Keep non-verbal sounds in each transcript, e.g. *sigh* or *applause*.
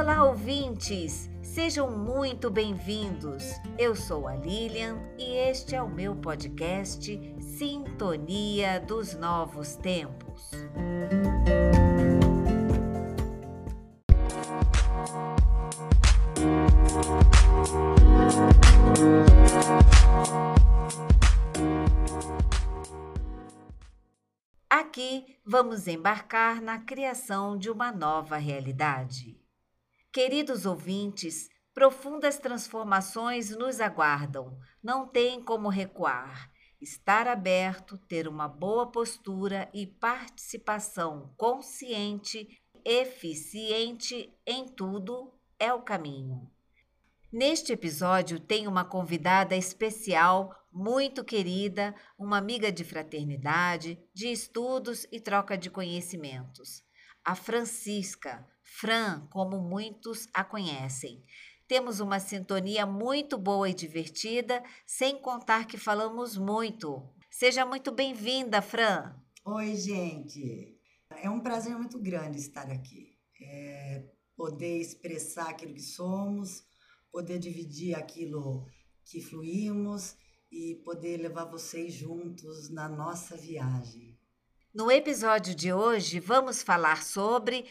Olá, ouvintes! Sejam muito bem-vindos. Eu sou a Lilian e este é o meu podcast Sintonia dos Novos Tempos. Aqui vamos embarcar na criação de uma nova realidade. Queridos ouvintes, profundas transformações nos aguardam. Não tem como recuar. Estar aberto, ter uma boa postura e participação consciente, eficiente em tudo é o caminho. Neste episódio tem uma convidada especial, muito querida, uma amiga de fraternidade, de estudos e troca de conhecimentos. A Francisca, Fran, como muitos a conhecem. Temos uma sintonia muito boa e divertida, sem contar que falamos muito. Seja muito bem-vinda, Fran. Oi, gente. É um prazer muito grande estar aqui. É poder expressar aquilo que somos, poder dividir aquilo que fluímos e poder levar vocês juntos na nossa viagem. No episódio de hoje, vamos falar sobre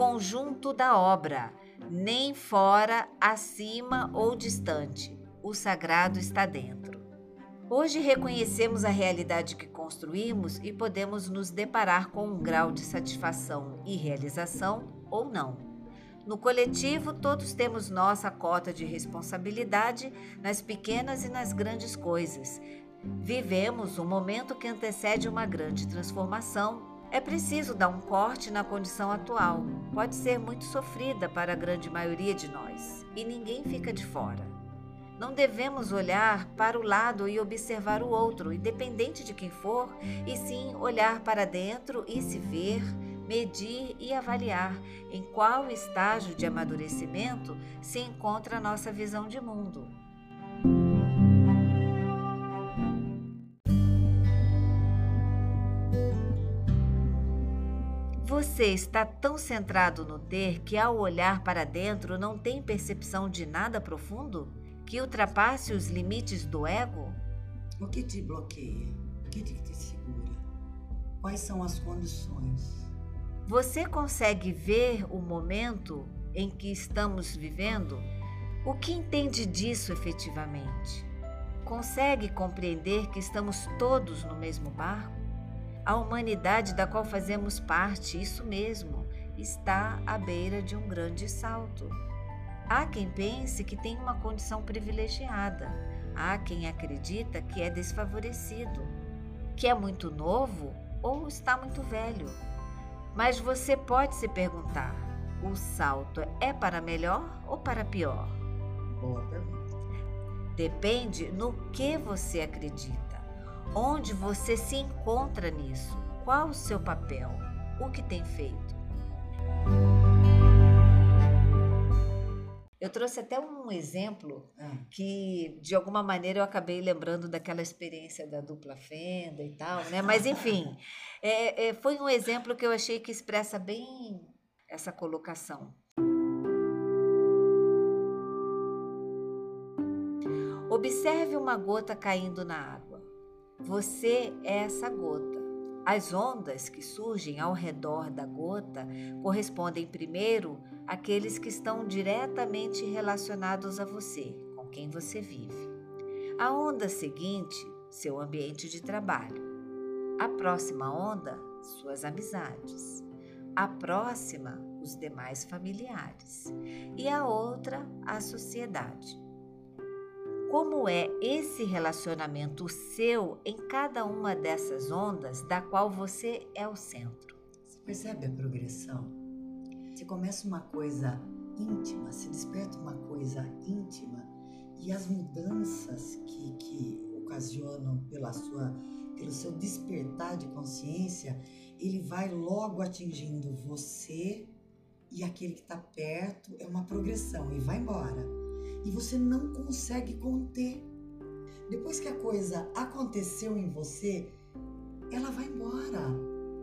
conjunto da obra, nem fora, acima ou distante. O sagrado está dentro. Hoje reconhecemos a realidade que construímos e podemos nos deparar com um grau de satisfação e realização ou não. No coletivo, todos temos nossa cota de responsabilidade nas pequenas e nas grandes coisas. Vivemos um momento que antecede uma grande transformação é preciso dar um corte na condição atual. Pode ser muito sofrida para a grande maioria de nós e ninguém fica de fora. Não devemos olhar para o lado e observar o outro, independente de quem for, e sim olhar para dentro e se ver, medir e avaliar em qual estágio de amadurecimento se encontra a nossa visão de mundo. Você está tão centrado no ter que, ao olhar para dentro, não tem percepção de nada profundo? Que ultrapasse os limites do ego? O que te bloqueia? O que te segura? Quais são as condições? Você consegue ver o momento em que estamos vivendo? O que entende disso efetivamente? Consegue compreender que estamos todos no mesmo barco? A humanidade da qual fazemos parte, isso mesmo, está à beira de um grande salto. Há quem pense que tem uma condição privilegiada, há quem acredita que é desfavorecido, que é muito novo ou está muito velho. Mas você pode se perguntar: o salto é para melhor ou para pior? Boa pergunta. Depende no que você acredita. Onde você se encontra nisso? Qual o seu papel? O que tem feito? Eu trouxe até um exemplo ah. que, de alguma maneira, eu acabei lembrando daquela experiência da dupla fenda e tal, né? Mas, enfim, *laughs* é, é, foi um exemplo que eu achei que expressa bem essa colocação. Observe uma gota caindo na água. Você é essa gota. As ondas que surgem ao redor da gota correspondem primeiro àqueles que estão diretamente relacionados a você, com quem você vive. A onda seguinte, seu ambiente de trabalho. A próxima onda, suas amizades. A próxima, os demais familiares. E a outra, a sociedade. Como é esse relacionamento seu em cada uma dessas ondas da qual você é o centro? Você percebe a progressão? Se começa uma coisa íntima, se desperta uma coisa íntima e as mudanças que, que ocasionam pela sua, pelo seu despertar de consciência, ele vai logo atingindo você e aquele que está perto, é uma progressão e vai embora e você não consegue conter. Depois que a coisa aconteceu em você, ela vai embora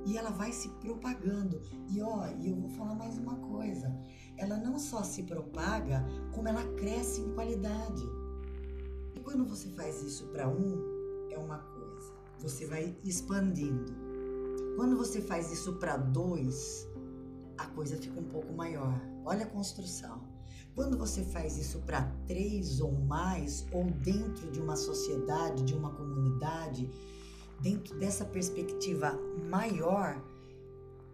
e ela vai se propagando. E ó, e eu vou falar mais uma coisa: ela não só se propaga, como ela cresce em qualidade. E quando você faz isso para um, é uma coisa, você vai expandindo. Quando você faz isso para dois, a coisa fica um pouco maior. Olha a construção. Quando você faz isso para três ou mais, ou dentro de uma sociedade, de uma comunidade, dentro dessa perspectiva maior,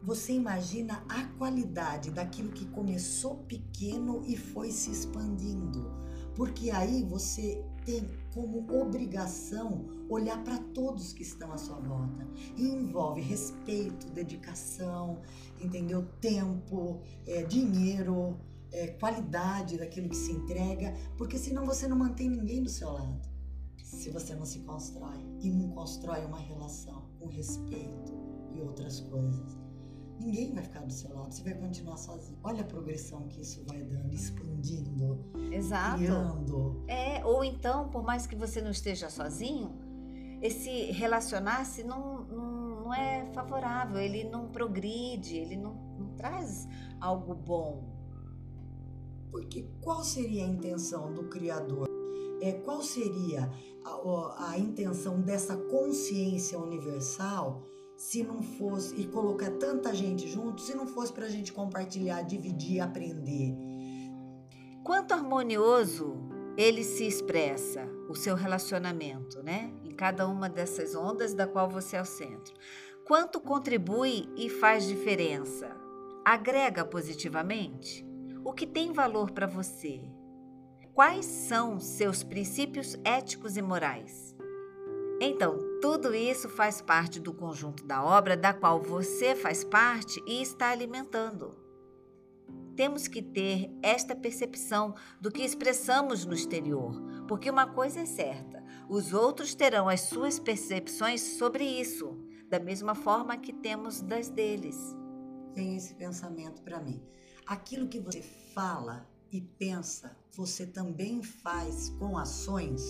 você imagina a qualidade daquilo que começou pequeno e foi se expandindo. Porque aí você tem como obrigação olhar para todos que estão à sua volta. E envolve respeito, dedicação, entendeu? Tempo, é, dinheiro, é, qualidade daquilo que se entrega, porque senão você não mantém ninguém do seu lado. Se você não se constrói e não constrói uma relação com respeito e outras coisas, ninguém vai ficar do seu lado, você vai continuar sozinho. Olha a progressão que isso vai dando, expandindo, Exato. criando. É, ou então, por mais que você não esteja sozinho, esse relacionar-se não, não, não é favorável, ele não progride, ele não, não traz algo bom. Porque qual seria a intenção do Criador? É, qual seria a, a intenção dessa consciência universal se não fosse, e colocar tanta gente junto, se não fosse para a gente compartilhar, dividir, aprender? Quanto harmonioso ele se expressa, o seu relacionamento, né? Em cada uma dessas ondas da qual você é o centro. Quanto contribui e faz diferença? Agrega positivamente? O que tem valor para você? Quais são seus princípios éticos e morais? Então, tudo isso faz parte do conjunto da obra da qual você faz parte e está alimentando. Temos que ter esta percepção do que expressamos no exterior, porque uma coisa é certa: os outros terão as suas percepções sobre isso, da mesma forma que temos das deles. Tem esse pensamento para mim. Aquilo que você fala e pensa, você também faz com ações,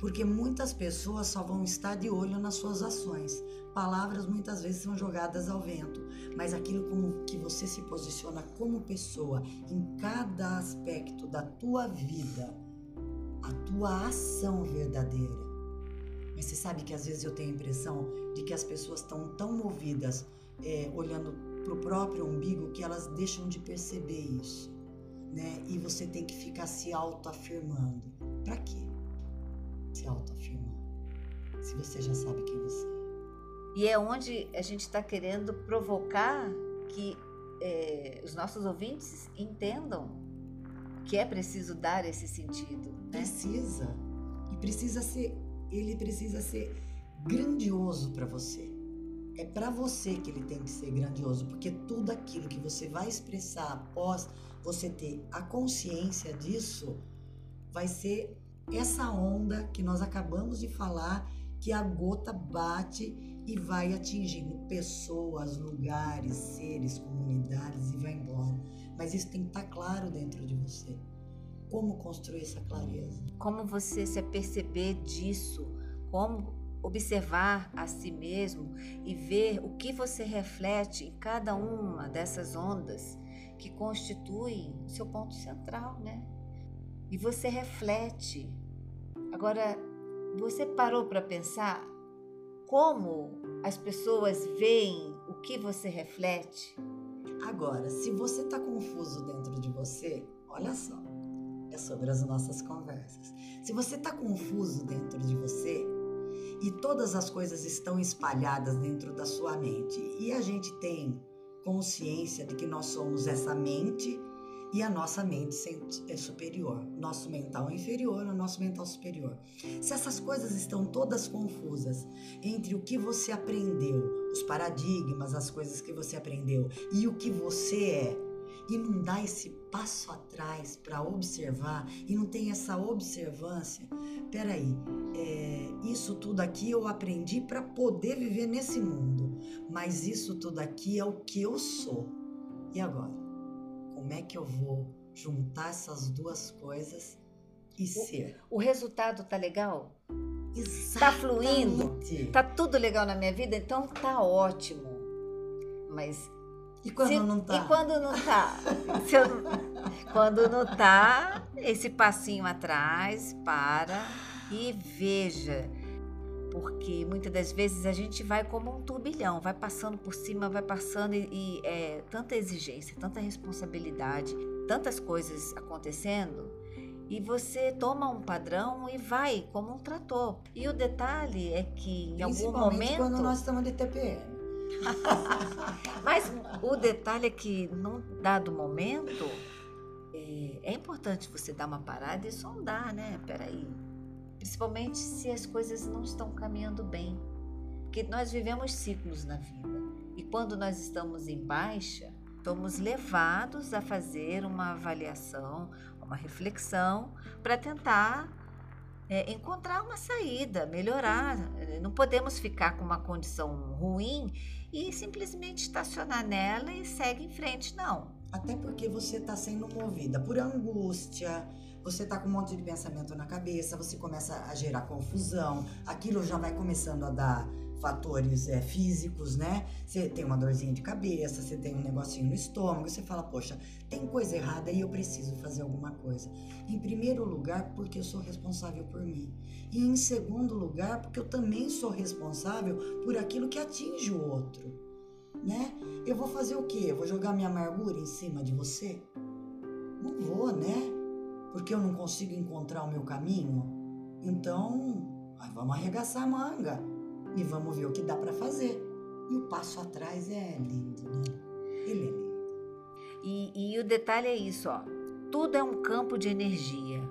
porque muitas pessoas só vão estar de olho nas suas ações. Palavras muitas vezes são jogadas ao vento, mas aquilo como que você se posiciona como pessoa em cada aspecto da tua vida, a tua ação verdadeira. Mas você sabe que às vezes eu tenho a impressão de que as pessoas estão tão movidas é, olhando para o próprio umbigo que elas deixam de perceber isso, né? E você tem que ficar se autoafirmando. Para quê? Se autoafirmar. Se você já sabe quem você é. E é onde a gente está querendo provocar que é, os nossos ouvintes entendam que é preciso dar esse sentido. Né? Precisa. E precisa ser, ele precisa ser grandioso para você. É para você que ele tem que ser grandioso, porque tudo aquilo que você vai expressar após você ter a consciência disso vai ser essa onda que nós acabamos de falar, que a gota bate e vai atingindo pessoas, lugares, seres, comunidades e vai embora. Mas isso tem que estar claro dentro de você. Como construir essa clareza? Como você se aperceber disso? Como observar a si mesmo e ver o que você reflete em cada uma dessas ondas que constituem seu ponto central, né? E você reflete. Agora, você parou para pensar como as pessoas veem o que você reflete? Agora, se você está confuso dentro de você, olha só, é sobre as nossas conversas. Se você está confuso dentro de você e todas as coisas estão espalhadas dentro da sua mente e a gente tem consciência de que nós somos essa mente e a nossa mente é superior. Nosso mental é inferior ao nosso mental superior. Se essas coisas estão todas confusas entre o que você aprendeu, os paradigmas, as coisas que você aprendeu e o que você é, e não dá esse passo atrás para observar e não tem essa observância, peraí, é, isso tudo aqui eu aprendi para poder viver nesse mundo, mas isso tudo aqui é o que eu sou. E agora? Como é que eu vou juntar essas duas coisas e ser? O resultado tá legal? Exatamente. Tá fluindo? Tá tudo legal na minha vida? Então tá ótimo. Mas e quando se, não tá? E quando não tá? eu, quando não tá, esse passinho atrás, para e veja. Porque muitas das vezes a gente vai como um turbilhão, vai passando por cima, vai passando e, e é tanta exigência, tanta responsabilidade, tantas coisas acontecendo e você toma um padrão e vai como um trator. E o detalhe é que em algum momento quando nós estamos de TPM. *laughs* Mas o detalhe é que num dado momento é, é, importante você dar uma parada e sondar, né? Peraí. Principalmente se as coisas não estão caminhando bem. Porque nós vivemos ciclos na vida. E quando nós estamos em baixa, somos levados a fazer uma avaliação, uma reflexão para tentar é, encontrar uma saída, melhorar. Não podemos ficar com uma condição ruim e simplesmente estacionar nela e segue em frente, não. Até porque você está sendo movida por angústia, você está com um monte de pensamento na cabeça, você começa a gerar confusão, aquilo já vai começando a dar fatores é, físicos, né? Você tem uma dorzinha de cabeça, você tem um negocinho no estômago, você fala, poxa, tem coisa errada e eu preciso fazer alguma coisa. Em primeiro lugar, porque eu sou responsável por mim. E em segundo lugar, porque eu também sou responsável por aquilo que atinge o outro, né? Eu vou fazer o quê? Eu vou jogar minha amargura em cima de você? Não vou, né? Porque eu não consigo encontrar o meu caminho? Então, vamos arregaçar a manga e vamos ver o que dá para fazer. E o passo atrás é lindo, né? Ele é lindo. E, e o detalhe é isso, ó. Tudo é um campo de energia.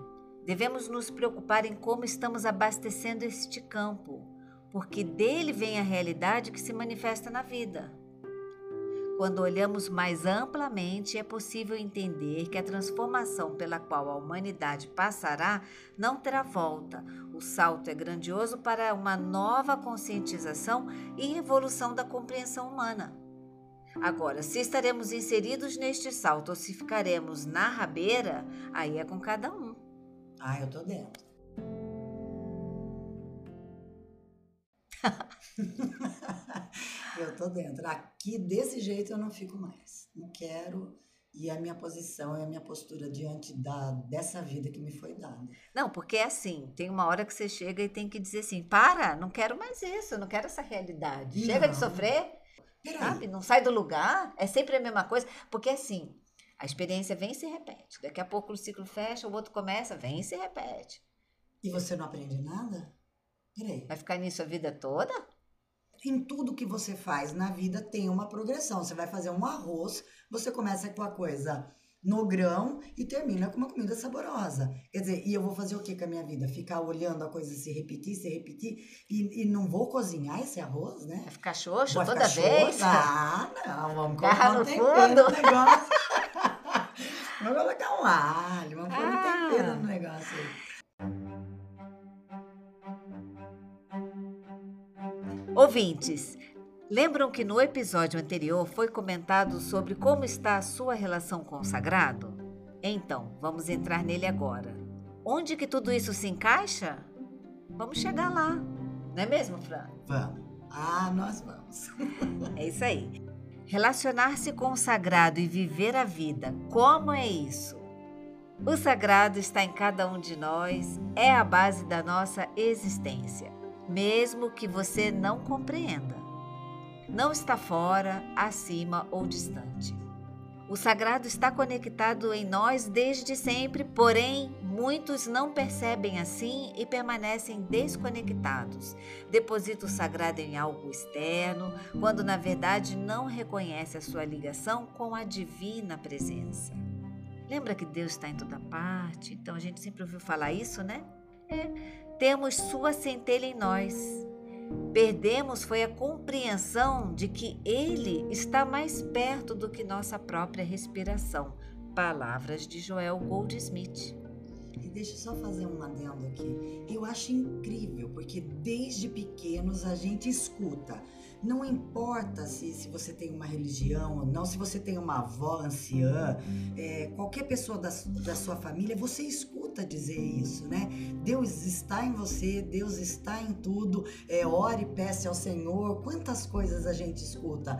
Devemos nos preocupar em como estamos abastecendo este campo, porque dele vem a realidade que se manifesta na vida. Quando olhamos mais amplamente, é possível entender que a transformação pela qual a humanidade passará não terá volta. O salto é grandioso para uma nova conscientização e evolução da compreensão humana. Agora, se estaremos inseridos neste salto ou se ficaremos na rabeira, aí é com cada um. Ah, eu tô dentro. *laughs* eu tô dentro. Aqui, desse jeito, eu não fico mais. Não quero. E a minha posição e a minha postura diante da, dessa vida que me foi dada. Não, porque é assim, tem uma hora que você chega e tem que dizer assim, para, não quero mais isso, não quero essa realidade. Não. Chega de sofrer, Peraí. sabe? Não sai do lugar, é sempre a mesma coisa. Porque assim, a experiência vem e se repete. Daqui a pouco o ciclo fecha, o outro começa, vem e se repete. E você não aprende nada? Peraí. Vai ficar nisso a vida toda? Em tudo que você faz na vida tem uma progressão. Você vai fazer um arroz, você começa com a coisa no grão e termina com uma comida saborosa. Quer dizer, e eu vou fazer o que com a minha vida? Ficar olhando a coisa se repetir, se repetir e, e não vou cozinhar esse arroz, né? Vai ficar xoxo vou toda ficar vez? Xoxo? Ah, não, vamos colocar um tempero no negócio. *laughs* vamos colocar um alho, vamos pôr ah. um tempero no negócio aí. Ouvintes, lembram que no episódio anterior foi comentado sobre como está a sua relação com o sagrado? Então, vamos entrar nele agora. Onde que tudo isso se encaixa? Vamos chegar lá. Não é mesmo, Fran? Vamos. Ah, nós vamos. *laughs* é isso aí. Relacionar-se com o sagrado e viver a vida, como é isso? O sagrado está em cada um de nós, é a base da nossa existência mesmo que você não compreenda. Não está fora, acima ou distante. O sagrado está conectado em nós desde sempre, porém, muitos não percebem assim e permanecem desconectados. Deposita o sagrado em algo externo, quando na verdade não reconhece a sua ligação com a divina presença. Lembra que Deus está em toda parte? Então a gente sempre ouviu falar isso, né? É temos sua centelha em nós. Perdemos foi a compreensão de que Ele está mais perto do que nossa própria respiração. Palavras de Joel Goldsmith. E deixa eu só fazer um adendo aqui. Eu acho incrível, porque desde pequenos a gente escuta não importa se, se você tem uma religião ou não, se você tem uma avó anciã, é, qualquer pessoa da, da sua família, você escuta dizer isso, né? Deus está em você, Deus está em tudo, é, ore, peça ao Senhor, quantas coisas a gente escuta.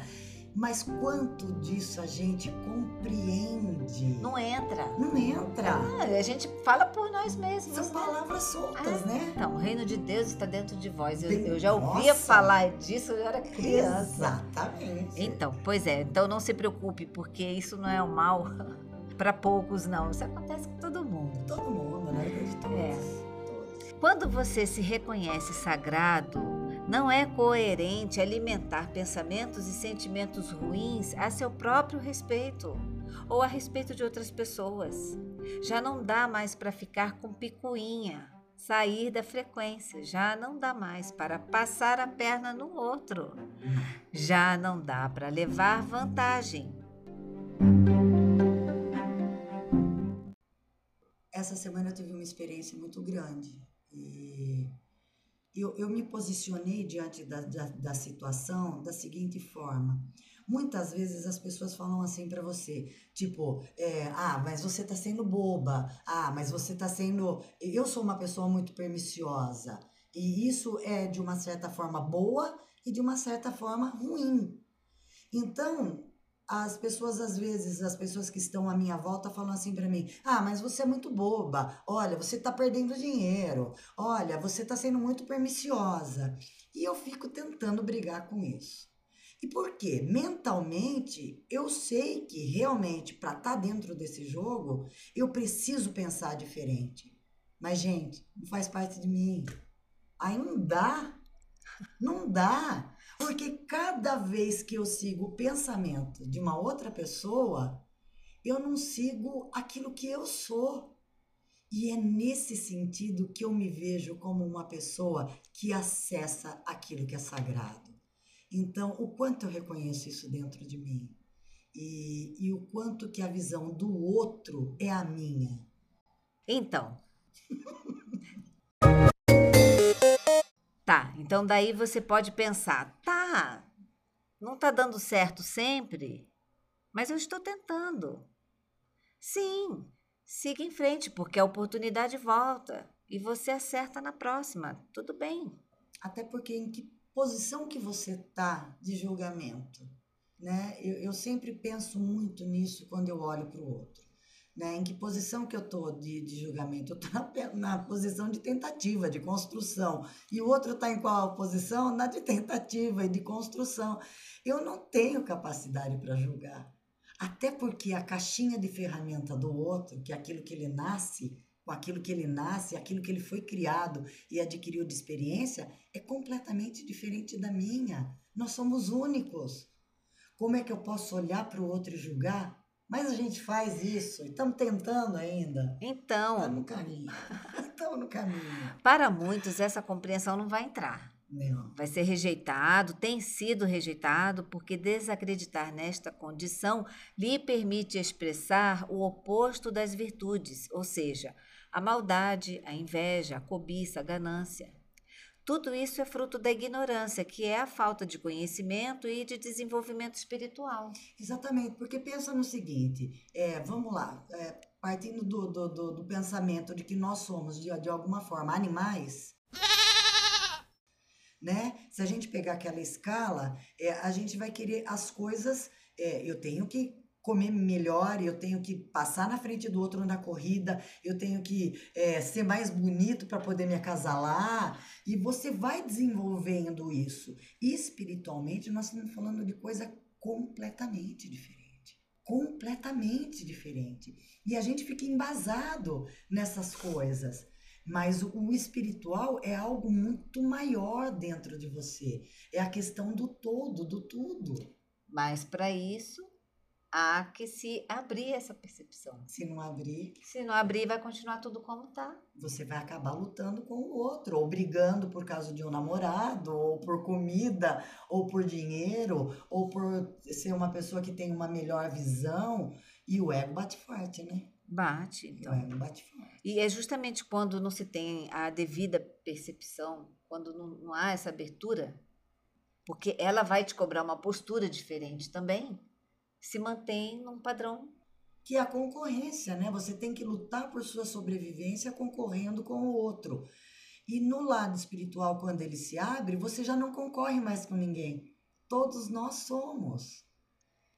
Mas quanto disso a gente compreende? Não entra. Não entra. Ah, a gente fala por nós mesmos. São né? palavras soltas, Ah, né? Então, o reino de Deus está dentro de vós. Eu, eu já ouvia Nossa! falar disso, eu era criança. Exatamente. Então, pois é. Então não se preocupe, porque isso não é um mal *laughs* para poucos, não. Isso acontece com todo mundo. Todo mundo, vida de todos. É. todos. Quando você se reconhece sagrado, não é coerente alimentar pensamentos e sentimentos ruins a seu próprio respeito ou a respeito de outras pessoas. Já não dá mais para ficar com picuinha, sair da frequência, já não dá mais para passar a perna no outro, já não dá para levar vantagem. Essa semana eu tive uma experiência muito grande e eu, eu me posicionei diante da, da, da situação da seguinte forma. Muitas vezes as pessoas falam assim pra você, tipo, é, ah, mas você tá sendo boba, ah, mas você tá sendo. Eu sou uma pessoa muito perniciosa e isso é de uma certa forma boa e de uma certa forma ruim. Então, as pessoas às vezes, as pessoas que estão à minha volta falam assim pra mim: "Ah, mas você é muito boba. Olha, você tá perdendo dinheiro. Olha, você tá sendo muito perniciosa". E eu fico tentando brigar com isso. E por quê? Mentalmente, eu sei que realmente para estar dentro desse jogo, eu preciso pensar diferente. Mas gente, não faz parte de mim. Aí não dá. Não dá. Porque cada vez que eu sigo o pensamento de uma outra pessoa, eu não sigo aquilo que eu sou. E é nesse sentido que eu me vejo como uma pessoa que acessa aquilo que é sagrado. Então, o quanto eu reconheço isso dentro de mim e, e o quanto que a visão do outro é a minha. Então. *laughs* Tá, então daí você pode pensar, tá, não tá dando certo sempre, mas eu estou tentando. Sim, siga em frente, porque a oportunidade volta e você acerta na próxima. Tudo bem. Até porque em que posição que você tá de julgamento, né? Eu, eu sempre penso muito nisso quando eu olho para o outro, né? Em que posição que eu tô de, de julgamento? Eu tô na, na posição de tentativa, de construção. E o outro tá em qual posição? Na de tentativa e de construção. Eu não tenho capacidade para julgar. Até porque a caixinha de ferramenta do outro, que é aquilo que ele nasce, com aquilo que ele nasce, aquilo que ele foi criado e adquiriu de experiência, é completamente diferente da minha. Nós somos únicos. Como é que eu posso olhar para o outro e julgar? Mas a gente faz isso e estamos tentando ainda. Então, Estamos no caminho. *laughs* Estamos no caminho. para muitos, essa compreensão não vai entrar. Não. Vai ser rejeitado, tem sido rejeitado, porque desacreditar nesta condição lhe permite expressar o oposto das virtudes, ou seja, a maldade, a inveja, a cobiça, a ganância. Tudo isso é fruto da ignorância, que é a falta de conhecimento e de desenvolvimento espiritual. Exatamente, porque pensa no seguinte, é, vamos lá, é, partindo do, do, do, do pensamento de que nós somos, de, de alguma forma, animais, né? Se a gente pegar aquela escala, é, a gente vai querer as coisas, é, eu tenho que comer melhor, eu tenho que passar na frente do outro na corrida, eu tenho que é, ser mais bonito para poder me acasalar, e você vai desenvolvendo isso. E espiritualmente, nós estamos falando de coisa completamente diferente. Completamente diferente. E a gente fica embasado nessas coisas. Mas o, espiritual é algo muito maior dentro de você. É a questão do todo, do tudo. Mas para isso, há que se abrir essa percepção. Se não abrir, Se não abrir, vai continuar tudo como está. você vai acabar lutando com o outro, ou brigando por causa de um namorado, ou por comida, ou por dinheiro, ou por ser uma pessoa que tem uma melhor visão. E o ego bate forte, né? Bate, O então. ego bate forte. E é justamente quando não se tem a devida percepção, quando não, não há essa abertura, porque ela vai te cobrar uma postura diferente também, se mantém num padrão. que é a concorrência, né? Você tem que lutar por sua sobrevivência concorrendo com o outro. E no lado espiritual, quando ele se abre, você já não concorre mais com ninguém. Todos nós somos.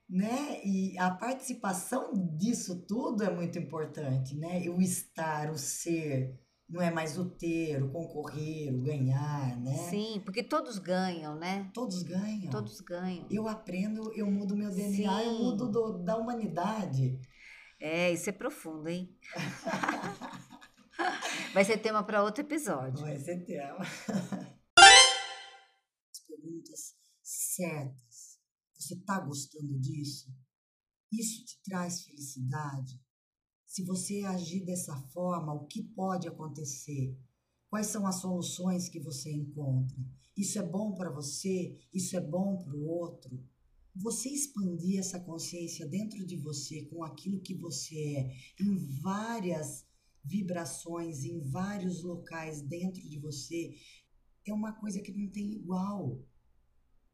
né? E a participação disso tudo é muito importante, né? O estar, o ser, não é mais o ter, o concorrer, o ganhar, né? Sim, porque todos ganham, né? Todos ganham. Todos ganham. Eu aprendo, eu mudo meu DNA, Sim. eu mudo do, da humanidade. É, isso é profundo, hein? *laughs* Vai ser tema para outro episódio. Vai ser tema. *laughs* As perguntas certas. Você está gostando disso? Isso te traz felicidade? Se você agir dessa forma, o que pode acontecer? Quais são as soluções que você encontra? Isso é bom para você? Isso é bom para o outro? Você expandir essa consciência dentro de você com aquilo que você é, em várias vibrações, em vários locais dentro de você, é uma coisa que não tem igual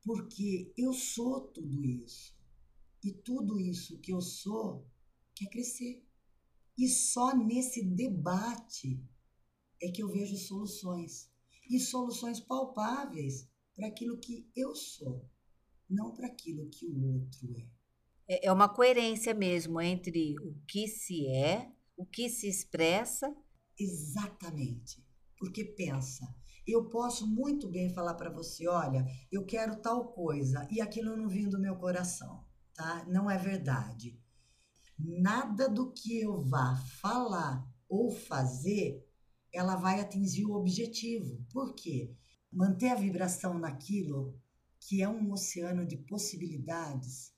porque eu sou tudo isso. E tudo isso que eu sou quer crescer. E só nesse debate é que eu vejo soluções. E soluções palpáveis para aquilo que eu sou, não para aquilo que o outro é. é. É uma coerência mesmo entre o que se é, o que se expressa. Exatamente. Porque pensa, eu posso muito bem falar para você, olha, eu quero tal coisa e aquilo não vem do meu coração, tá? Não é verdade. Nada do que eu vá falar ou fazer, ela vai atingir o objetivo. Por quê? Manter a vibração naquilo que é um oceano de possibilidades.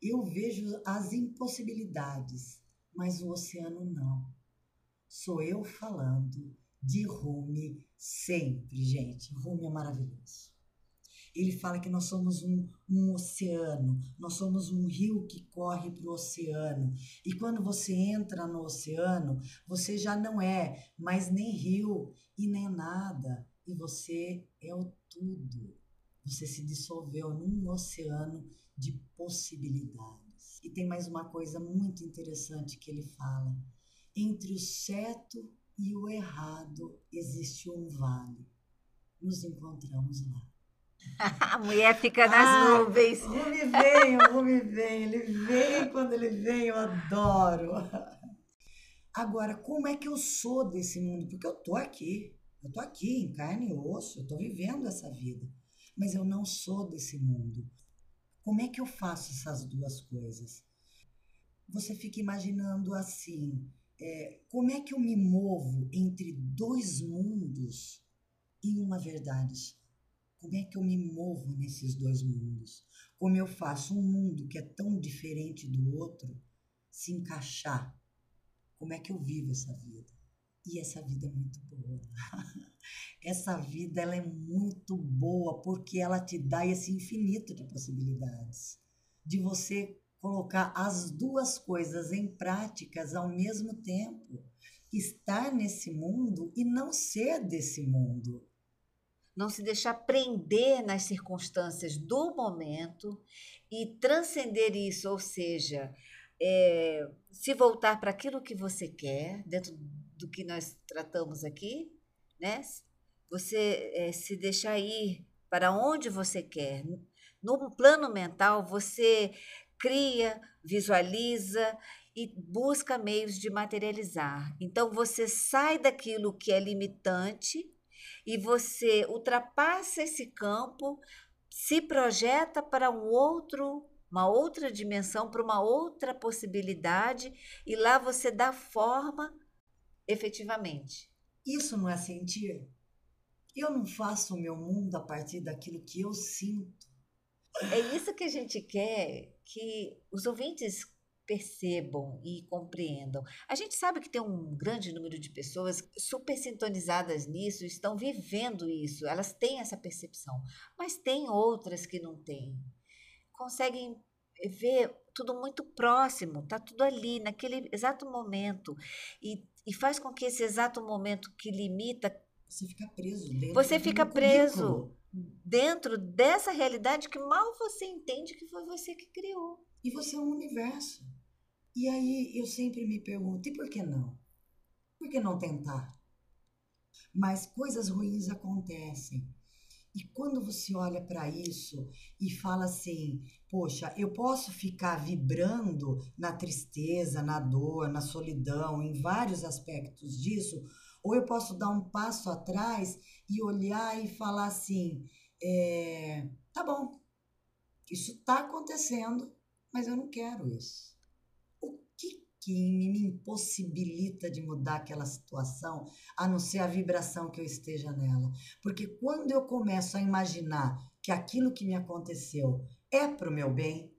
Eu vejo as impossibilidades, mas o oceano não. Sou eu falando de Rumi sempre, gente. Rumi é maravilhoso. Ele fala que nós somos um, um oceano, nós somos um rio que corre para o oceano. E quando você entra no oceano, você já não é mais nem rio e nem nada. E você é o tudo. Você se dissolveu num oceano de possibilidades. E tem mais uma coisa muito interessante que ele fala. Entre o certo e o errado existe um vale. Nos encontramos lá. *laughs* A mulher fica nas ah, nuvens. O Rumi vem, o Rumi vem. Ele vem quando ele vem, eu adoro. Agora, como é que eu sou desse mundo? Porque eu tô aqui. Eu tô aqui em carne e osso, eu tô vivendo essa vida. Mas eu não sou desse mundo. Como é que eu faço essas duas coisas? Você fica imaginando assim, é, como é que eu me movo entre dois mundos em uma verdade? Como é que eu me movo nesses dois mundos? Como eu faço um mundo que é tão diferente do outro se encaixar? Como é que eu vivo essa vida? E essa vida é muito boa. *laughs* essa vida ela é muito boa porque ela te dá esse infinito de possibilidades de você colocar as duas coisas em práticas ao mesmo tempo. Estar nesse mundo e não ser desse mundo. Não se deixar prender nas circunstâncias do momento e transcender isso, ou seja, é, se voltar para aquilo que você quer, dentro do que nós tratamos aqui, né? Você é, se deixar ir para onde você quer. No plano mental, você cria, visualiza e busca meios de materializar. Então você sai daquilo que é limitante e você ultrapassa esse campo, se projeta para um outro, uma outra dimensão, para uma outra possibilidade e lá você dá forma efetivamente. Isso não é sentir? Eu não faço o meu mundo a partir daquilo que eu sinto. É isso que a gente quer que os ouvintes percebam e compreendam. A gente sabe que tem um grande número de pessoas super sintonizadas nisso, estão vivendo isso, elas têm essa percepção, mas tem outras que não têm. Conseguem ver tudo muito próximo, tá tudo ali, naquele exato momento. E, e faz com que esse exato momento que limita. Você fica preso dentro Você fica preso dentro dessa realidade que mal você entende que foi você que criou. E você é um universo. E aí eu sempre me pergunto, e por que não? Por que não tentar? Mas coisas ruins acontecem. E quando você olha para isso e fala assim, poxa, eu posso ficar vibrando na tristeza, na dor, na solidão, em vários aspectos disso, ou eu posso dar um passo atrás e olhar e falar assim, é, tá bom, isso está acontecendo, mas eu não quero isso. O que que me impossibilita de mudar aquela situação, a não ser a vibração que eu esteja nela. Porque quando eu começo a imaginar que aquilo que me aconteceu é para o meu bem,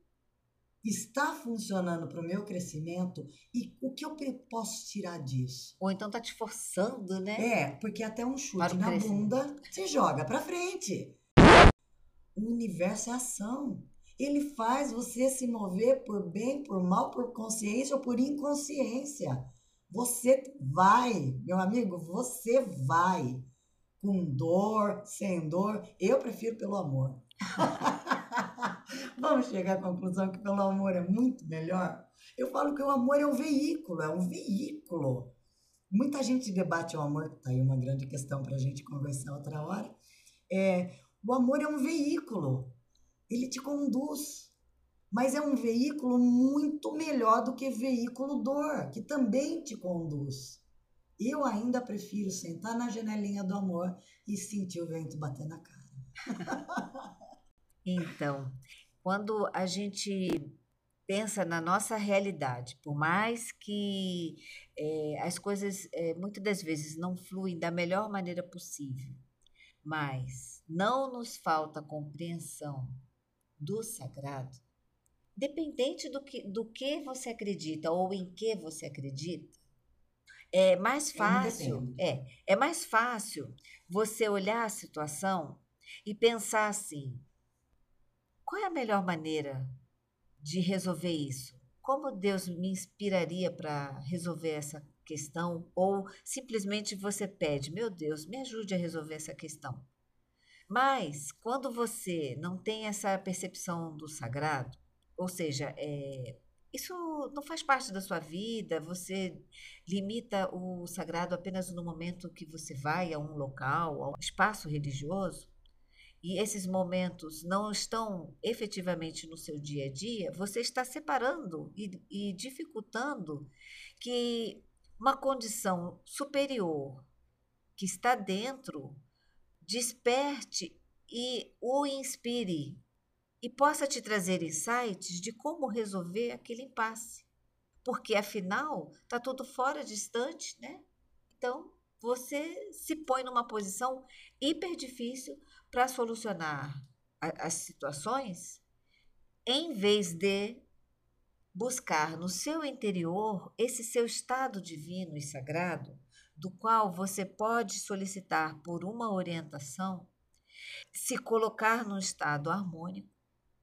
está funcionando para o meu crescimento e o que eu posso tirar disso? Ou então tá te forçando, né? É, porque até um chute na bunda se joga para frente. O universo é ação. Ele faz você se mover por bem, por mal, por consciência ou por inconsciência. Você vai, meu amigo, você vai. Com dor, sem dor, eu prefiro pelo amor. *laughs* Vamos chegar à conclusão que pelo amor é muito melhor? Eu falo que o amor é um veículo, é um veículo. Muita gente debate o amor, tá aí uma grande questão para a gente conversar outra hora. É, o amor é um veículo ele te conduz. Mas é um veículo muito melhor do que veículo dor, que também te conduz. Eu ainda prefiro sentar na janelinha do amor e sentir o vento bater na cara. *laughs* então, quando a gente pensa na nossa realidade, por mais que é, as coisas é, muitas das vezes não fluem da melhor maneira possível, mas não nos falta compreensão do sagrado, dependente do que, do que você acredita ou em que você acredita, é mais fácil, é, é mais fácil você olhar a situação e pensar assim: qual é a melhor maneira de resolver isso? Como Deus me inspiraria para resolver essa questão? Ou simplesmente você pede, meu Deus, me ajude a resolver essa questão. Mas quando você não tem essa percepção do sagrado, ou seja, é, isso não faz parte da sua vida, você limita o sagrado apenas no momento que você vai a um local, a um espaço religioso, e esses momentos não estão efetivamente no seu dia a dia, você está separando e, e dificultando que uma condição superior que está dentro desperte e o inspire e possa te trazer insights de como resolver aquele impasse. Porque afinal, está tudo fora, distante, né? Então, você se põe numa posição hiper difícil para solucionar as situações, em vez de buscar no seu interior esse seu estado divino e sagrado do qual você pode solicitar por uma orientação, se colocar num estado harmônico,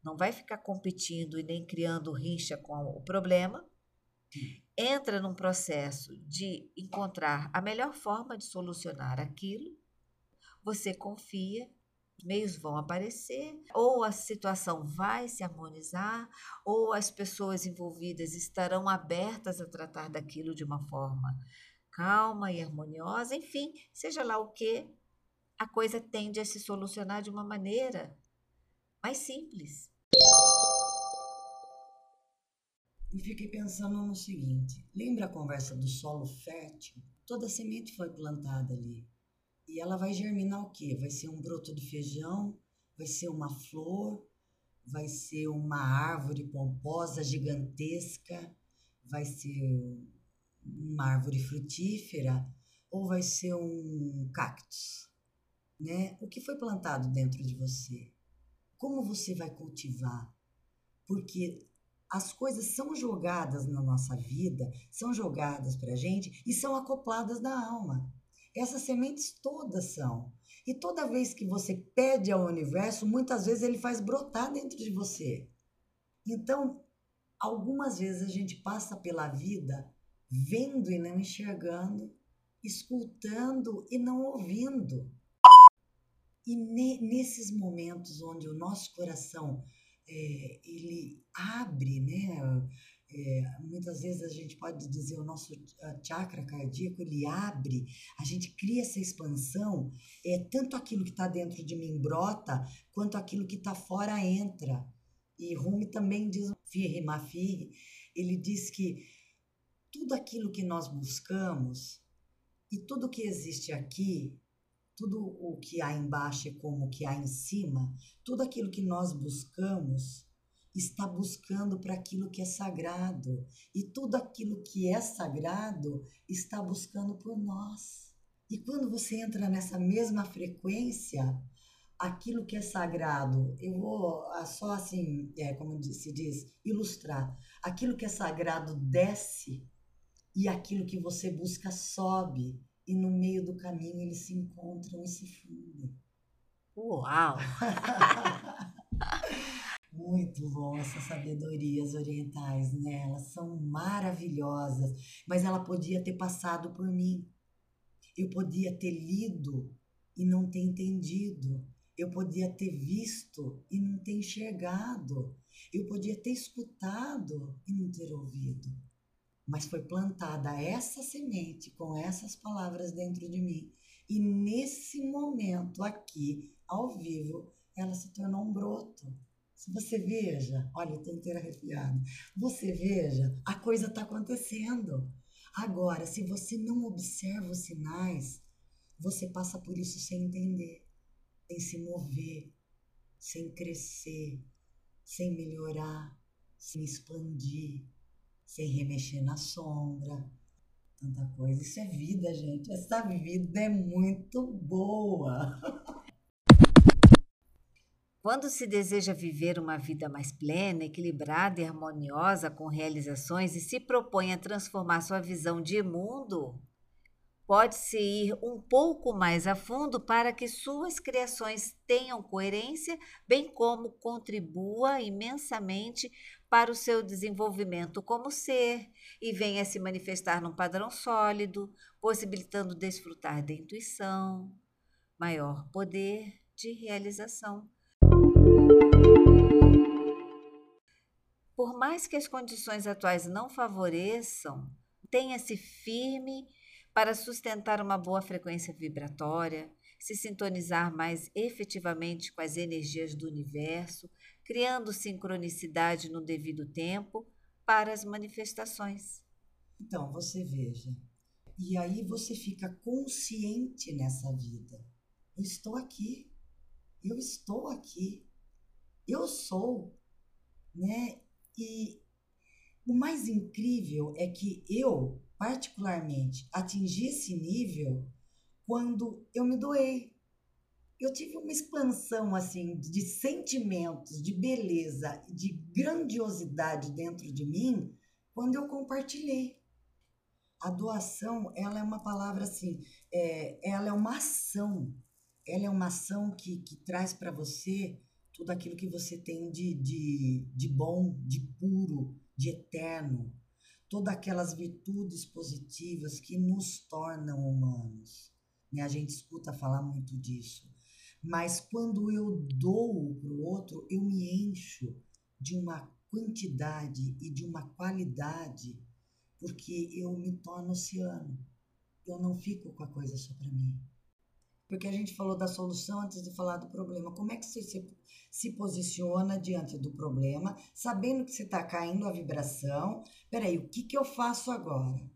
não vai ficar competindo e nem criando rixa com o problema, entra num processo de encontrar a melhor forma de solucionar aquilo, você confia, meios vão aparecer, ou a situação vai se harmonizar, ou as pessoas envolvidas estarão abertas a tratar daquilo de uma forma calma e harmoniosa, enfim, seja lá o que, a coisa tende a se solucionar de uma maneira mais simples. E fiquei pensando no seguinte: lembra a conversa do solo fértil? Toda semente foi plantada ali. E ela vai germinar o quê? Vai ser um broto de feijão? Vai ser uma flor? Vai ser uma árvore pomposa, gigantesca? Vai ser uma árvore frutífera ou vai ser um cactus? Né? O que foi plantado dentro de você? Como você vai cultivar? Porque as coisas são jogadas na nossa vida, são jogadas para gente e são acopladas na alma. Essas sementes todas são. E toda vez que você pede ao universo, muitas vezes ele faz brotar dentro de você. Então, algumas vezes a gente passa pela vida vendo e não enxergando, escutando e não ouvindo. E ne, nesses momentos onde o nosso coração é, ele abre, né? é, muitas vezes a gente pode dizer o nosso chakra cardíaco ele abre, a gente cria essa expansão, é tanto aquilo que está dentro de mim brota, quanto aquilo que está fora entra. E Rumi também diz, Firri Mafirri, ele diz que tudo aquilo que nós buscamos e tudo que existe aqui, tudo o que há embaixo é como o que há em cima, tudo aquilo que nós buscamos está buscando para aquilo que é sagrado. E tudo aquilo que é sagrado está buscando por nós. E quando você entra nessa mesma frequência, aquilo que é sagrado, eu vou ah, só assim, é, como se diz, ilustrar. Aquilo que é sagrado desce e aquilo que você busca sobe. E no meio do caminho eles se encontram e se fundem. Uau! *laughs* Muito bom essas sabedorias orientais, né? Elas são maravilhosas, mas ela podia ter passado por mim. Eu podia ter lido e não ter entendido. Eu podia ter visto e não ter enxergado. Eu podia ter escutado e não ter ouvido. Mas foi plantada essa semente com essas palavras dentro de mim. E nesse momento aqui, ao vivo, ela se tornou um broto se você veja, olha, eu estou inteira arrepiada. Você veja, a coisa está acontecendo. Agora, se você não observa os sinais, você passa por isso sem entender, sem se mover, sem crescer, sem melhorar, sem expandir, sem remexer na sombra. Tanta coisa. Isso é vida, gente. Essa vida é muito boa. *laughs* Quando se deseja viver uma vida mais plena, equilibrada e harmoniosa com realizações e se propõe a transformar sua visão de mundo, pode-se ir um pouco mais a fundo para que suas criações tenham coerência, bem como contribua imensamente para o seu desenvolvimento como ser e venha se manifestar num padrão sólido, possibilitando desfrutar da intuição, maior poder de realização. Por mais que as condições atuais não favoreçam, tenha-se firme para sustentar uma boa frequência vibratória, se sintonizar mais efetivamente com as energias do universo, criando sincronicidade no devido tempo para as manifestações. Então, você veja, e aí você fica consciente nessa vida. Eu estou aqui. Eu estou aqui. Eu sou, né? E o mais incrível é que eu, particularmente, atingi esse nível quando eu me doei. Eu tive uma expansão assim de sentimentos, de beleza, de grandiosidade dentro de mim quando eu compartilhei. A doação, ela é uma palavra assim, é, ela é uma ação. Ela é uma ação que, que traz para você tudo aquilo que você tem de, de, de bom, de puro, de eterno, todas aquelas virtudes positivas que nos tornam humanos. Né? A gente escuta falar muito disso. Mas quando eu dou para o outro, eu me encho de uma quantidade e de uma qualidade, porque eu me torno oceano. Eu não fico com a coisa só para mim. Porque a gente falou da solução antes de falar do problema. Como é que você se, se posiciona diante do problema, sabendo que você está caindo a vibração? Peraí, o que, que eu faço agora?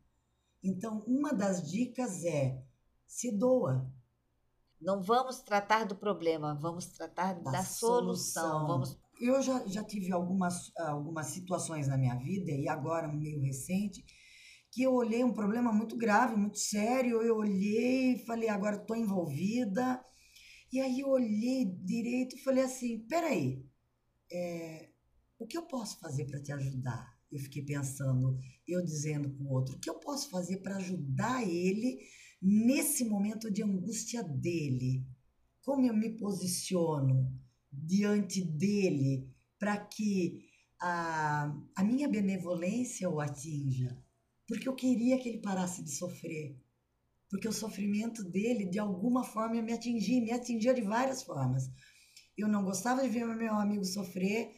Então, uma das dicas é se doa. Não vamos tratar do problema, vamos tratar da, da solução. solução. Vamos... Eu já, já tive algumas, algumas situações na minha vida, e agora meio recente, que eu olhei um problema muito grave, muito sério, eu olhei falei, agora estou envolvida. E aí eu olhei direito e falei assim, peraí, é, o que eu posso fazer para te ajudar? Eu fiquei pensando, eu dizendo para o outro, o que eu posso fazer para ajudar ele nesse momento de angústia dele? Como eu me posiciono diante dele para que a, a minha benevolência o atinja? porque eu queria que ele parasse de sofrer. Porque o sofrimento dele, de alguma forma, me atingia, me atingia de várias formas. Eu não gostava de ver meu amigo sofrer.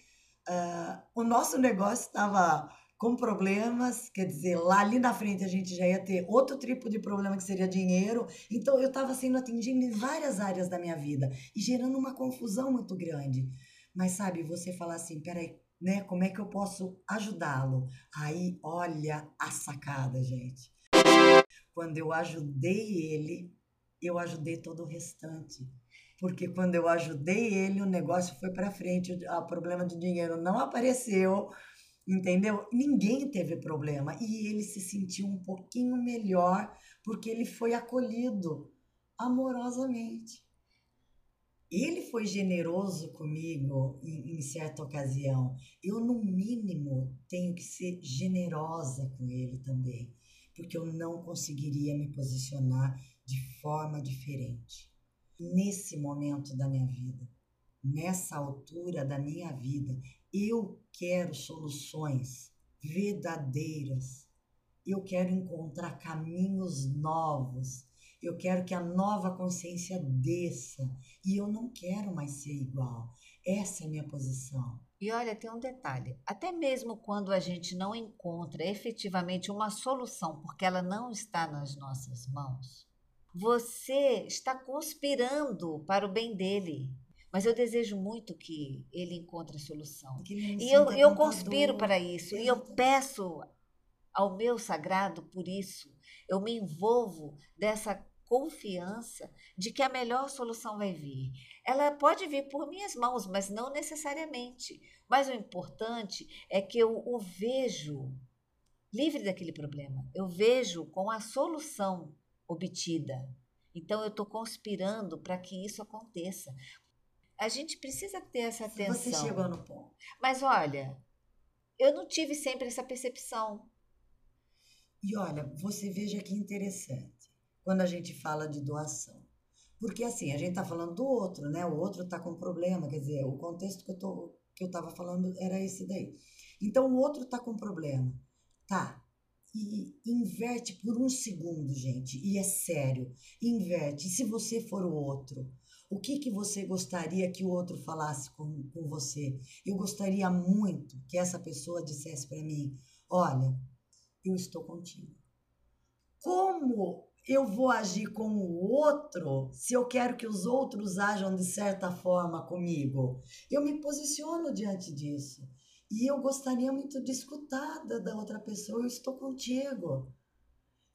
Uh, o nosso negócio estava com problemas, quer dizer, lá ali na frente a gente já ia ter outro tipo de problema que seria dinheiro. Então eu estava sendo atendida em várias áreas da minha vida e gerando uma confusão muito grande. Mas sabe, você falar assim, peraí, né? Como é que eu posso ajudá-lo? Aí, olha a sacada, gente. Quando eu ajudei ele, eu ajudei todo o restante. Porque quando eu ajudei ele, o negócio foi para frente, o problema de dinheiro não apareceu, entendeu? Ninguém teve problema e ele se sentiu um pouquinho melhor porque ele foi acolhido amorosamente. Ele foi generoso comigo em, em, certa ocasião. Eu, no mínimo, tenho que ser generosa com ele também, porque eu não conseguiria me posicionar de forma diferente. Nesse momento da minha vida, nessa altura da minha vida, eu quero soluções verdadeiras. Eu quero encontrar caminhos novos. Eu quero que a nova consciência desça. E eu não quero mais ser igual. Essa é a minha posição. E olha, tem um detalhe: até mesmo quando a gente não encontra efetivamente uma solução, porque ela não está nas nossas mãos, você está conspirando para o bem dele. Mas eu desejo muito que ele encontre a solução. E eu, eu conspiro para isso. E eu peço ao meu sagrado por isso. Eu me envolvo dessa confiança de que a melhor solução vai vir. Ela pode vir por minhas mãos, mas não necessariamente. Mas o importante é que eu o vejo livre daquele problema. Eu vejo com a solução obtida. Então eu estou conspirando para que isso aconteça. A gente precisa ter essa atenção. Você chegou no ponto. Mas olha, eu não tive sempre essa percepção. E olha, você veja que interessante quando a gente fala de doação. Porque assim, a gente está falando do outro, né? O outro está com problema, quer dizer, o contexto que eu tô, que eu estava falando era esse daí. Então o outro está com problema. Tá. E inverte por um segundo, gente. E é sério. Inverte. E se você for o outro? O que, que você gostaria que o outro falasse com, com você? Eu gostaria muito que essa pessoa dissesse para mim: Olha, eu estou contigo. Como eu vou agir com o outro se eu quero que os outros ajam de certa forma comigo? Eu me posiciono diante disso. E eu gostaria muito de escutar da, da outra pessoa: Eu estou contigo.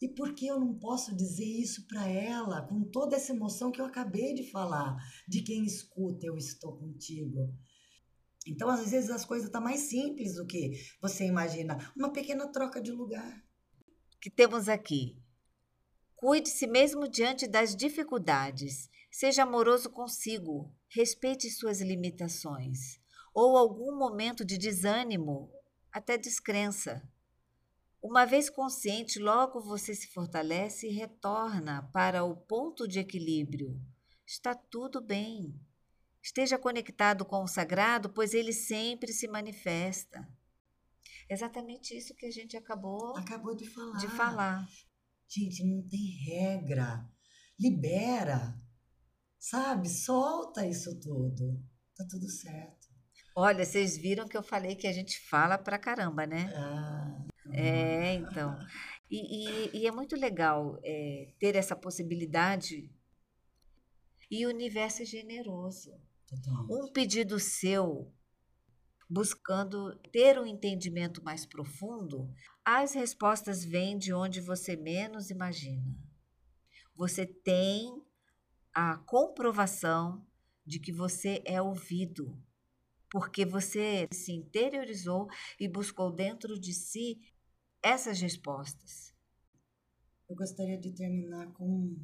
E por que eu não posso dizer isso para ela com toda essa emoção que eu acabei de falar? De quem escuta, eu estou contigo. Então, às vezes, as coisas estão tá mais simples do que você imagina. Uma pequena troca de lugar. Que temos aqui. Cuide-se mesmo diante das dificuldades. Seja amoroso consigo. Respeite suas limitações. Ou algum momento de desânimo, até descrença. Uma vez consciente, logo você se fortalece e retorna para o ponto de equilíbrio. Está tudo bem. Esteja conectado com o sagrado, pois ele sempre se manifesta. Exatamente isso que a gente acabou, acabou de falar. De falar. Gente, não tem regra. Libera. Sabe? Solta isso tudo. Tá tudo certo. Olha, vocês viram que eu falei que a gente fala pra caramba, né? Ah. É, então. E, e, e é muito legal é, ter essa possibilidade. E o universo é generoso. Um pedido seu, buscando ter um entendimento mais profundo, as respostas vêm de onde você menos imagina. Você tem a comprovação de que você é ouvido, porque você se interiorizou e buscou dentro de si essas respostas. Eu gostaria de terminar com,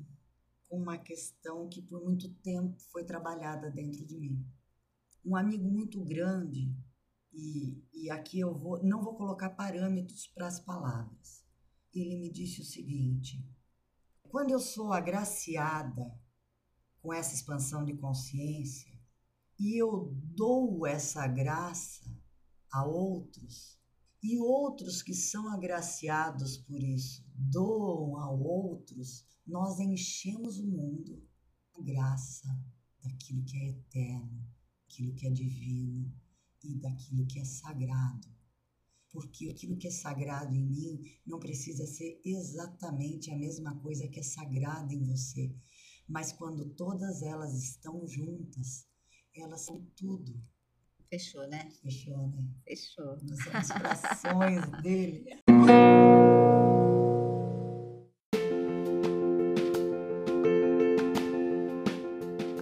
com uma questão que por muito tempo foi trabalhada dentro de mim. Um amigo muito grande, e, e aqui eu vou, não vou colocar parâmetros para as palavras. Ele me disse o seguinte: quando eu sou agraciada com essa expansão de consciência e eu dou essa graça a outros, e outros que são agraciados por isso doam a outros, nós enchemos o mundo com graça daquilo que é eterno, daquilo que é divino e daquilo que é sagrado. porque aquilo que é sagrado em mim não precisa ser exatamente a mesma coisa que é sagrada em você. Mas quando todas elas estão juntas, elas são tudo. Fechou, né? Fechou, né? Fechou. Nós somos frações dele.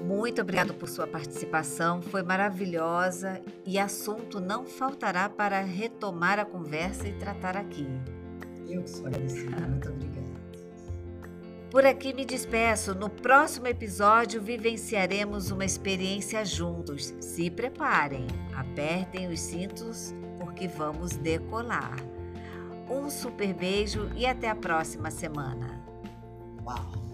Muito obrigado por sua participação, foi maravilhosa e assunto não faltará para retomar a conversa e tratar aqui. Eu que sou agradecida, muito obrigada. Por aqui me despeço. No próximo episódio vivenciaremos uma experiência juntos. Se preparem, apertem os cintos porque vamos decolar. Um super beijo e até a próxima semana. Uau!